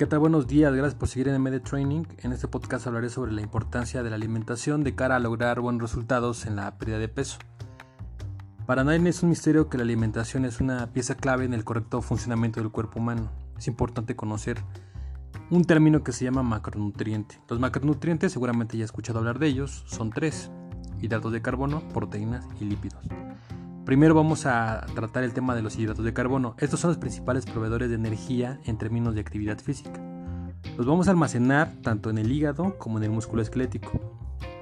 ¿Qué tal? Buenos días, gracias por seguir en MD Training. En este podcast hablaré sobre la importancia de la alimentación de cara a lograr buenos resultados en la pérdida de peso. Para nadie es un misterio que la alimentación es una pieza clave en el correcto funcionamiento del cuerpo humano. Es importante conocer un término que se llama macronutriente. Los macronutrientes, seguramente ya he escuchado hablar de ellos, son tres: hidratos de carbono, proteínas y lípidos. Primero vamos a tratar el tema de los hidratos de carbono. Estos son los principales proveedores de energía en términos de actividad física. Los vamos a almacenar tanto en el hígado como en el músculo esquelético.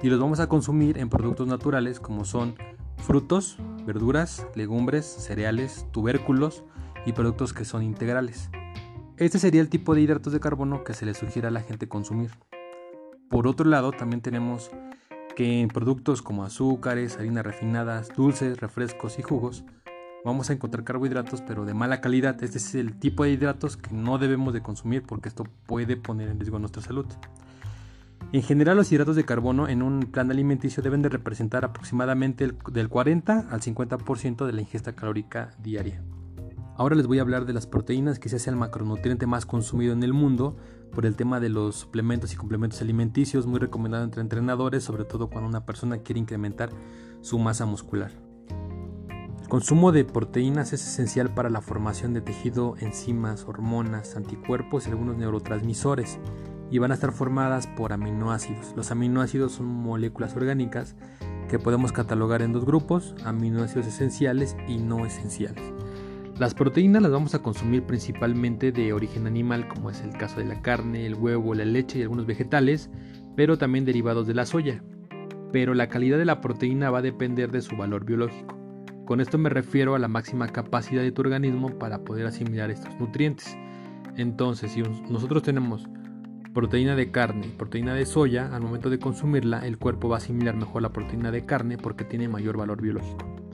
Y los vamos a consumir en productos naturales como son frutos, verduras, legumbres, cereales, tubérculos y productos que son integrales. Este sería el tipo de hidratos de carbono que se le sugiere a la gente consumir. Por otro lado, también tenemos que en productos como azúcares, harinas refinadas, dulces, refrescos y jugos vamos a encontrar carbohidratos pero de mala calidad. Este es el tipo de hidratos que no debemos de consumir porque esto puede poner en riesgo nuestra salud. En general los hidratos de carbono en un plan alimenticio deben de representar aproximadamente del 40 al 50% de la ingesta calórica diaria. Ahora les voy a hablar de las proteínas, que es el macronutriente más consumido en el mundo por el tema de los suplementos y complementos alimenticios, muy recomendado entre entrenadores, sobre todo cuando una persona quiere incrementar su masa muscular. El consumo de proteínas es esencial para la formación de tejido, enzimas, hormonas, anticuerpos y algunos neurotransmisores y van a estar formadas por aminoácidos. Los aminoácidos son moléculas orgánicas que podemos catalogar en dos grupos, aminoácidos esenciales y no esenciales. Las proteínas las vamos a consumir principalmente de origen animal, como es el caso de la carne, el huevo, la leche y algunos vegetales, pero también derivados de la soya. Pero la calidad de la proteína va a depender de su valor biológico. Con esto me refiero a la máxima capacidad de tu organismo para poder asimilar estos nutrientes. Entonces, si nosotros tenemos proteína de carne y proteína de soya, al momento de consumirla, el cuerpo va a asimilar mejor la proteína de carne porque tiene mayor valor biológico.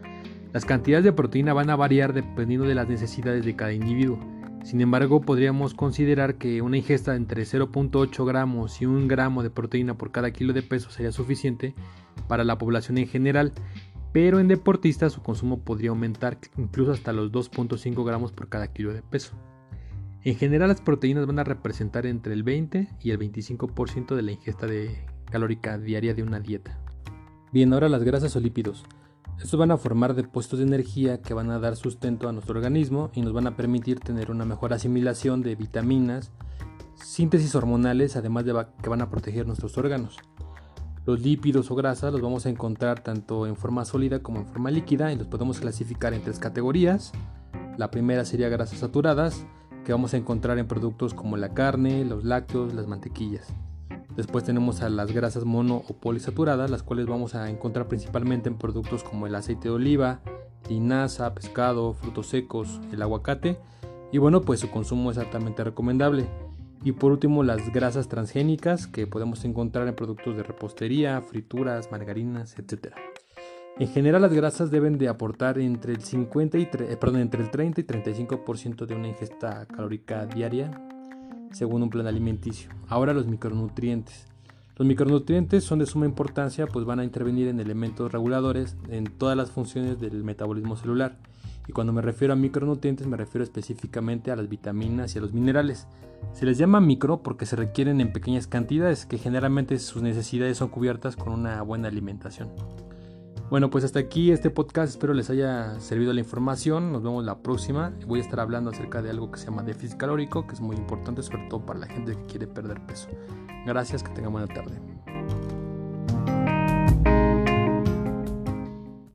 Las cantidades de proteína van a variar dependiendo de las necesidades de cada individuo. Sin embargo, podríamos considerar que una ingesta entre 0.8 gramos y 1 gramo de proteína por cada kilo de peso sería suficiente para la población en general, pero en deportistas su consumo podría aumentar incluso hasta los 2.5 gramos por cada kilo de peso. En general las proteínas van a representar entre el 20 y el 25% de la ingesta de calórica diaria de una dieta. Bien, ahora las grasas o lípidos. Estos van a formar depósitos de energía que van a dar sustento a nuestro organismo y nos van a permitir tener una mejor asimilación de vitaminas, síntesis hormonales, además de que van a proteger nuestros órganos. Los lípidos o grasas los vamos a encontrar tanto en forma sólida como en forma líquida y los podemos clasificar en tres categorías. La primera sería grasas saturadas, que vamos a encontrar en productos como la carne, los lácteos, las mantequillas. Después tenemos a las grasas mono o polisaturadas, las cuales vamos a encontrar principalmente en productos como el aceite de oliva, linaza, pescado, frutos secos, el aguacate. Y bueno, pues su consumo es altamente recomendable. Y por último, las grasas transgénicas que podemos encontrar en productos de repostería, frituras, margarinas, etc. En general, las grasas deben de aportar entre el, 50 y eh, entre el 30 y 35% de una ingesta calórica diaria según un plan alimenticio. Ahora los micronutrientes. Los micronutrientes son de suma importancia pues van a intervenir en elementos reguladores en todas las funciones del metabolismo celular. Y cuando me refiero a micronutrientes me refiero específicamente a las vitaminas y a los minerales. Se les llama micro porque se requieren en pequeñas cantidades que generalmente sus necesidades son cubiertas con una buena alimentación. Bueno, pues hasta aquí este podcast. Espero les haya servido la información. Nos vemos la próxima. Voy a estar hablando acerca de algo que se llama déficit calórico, que es muy importante, sobre todo para la gente que quiere perder peso. Gracias, que tengan buena tarde.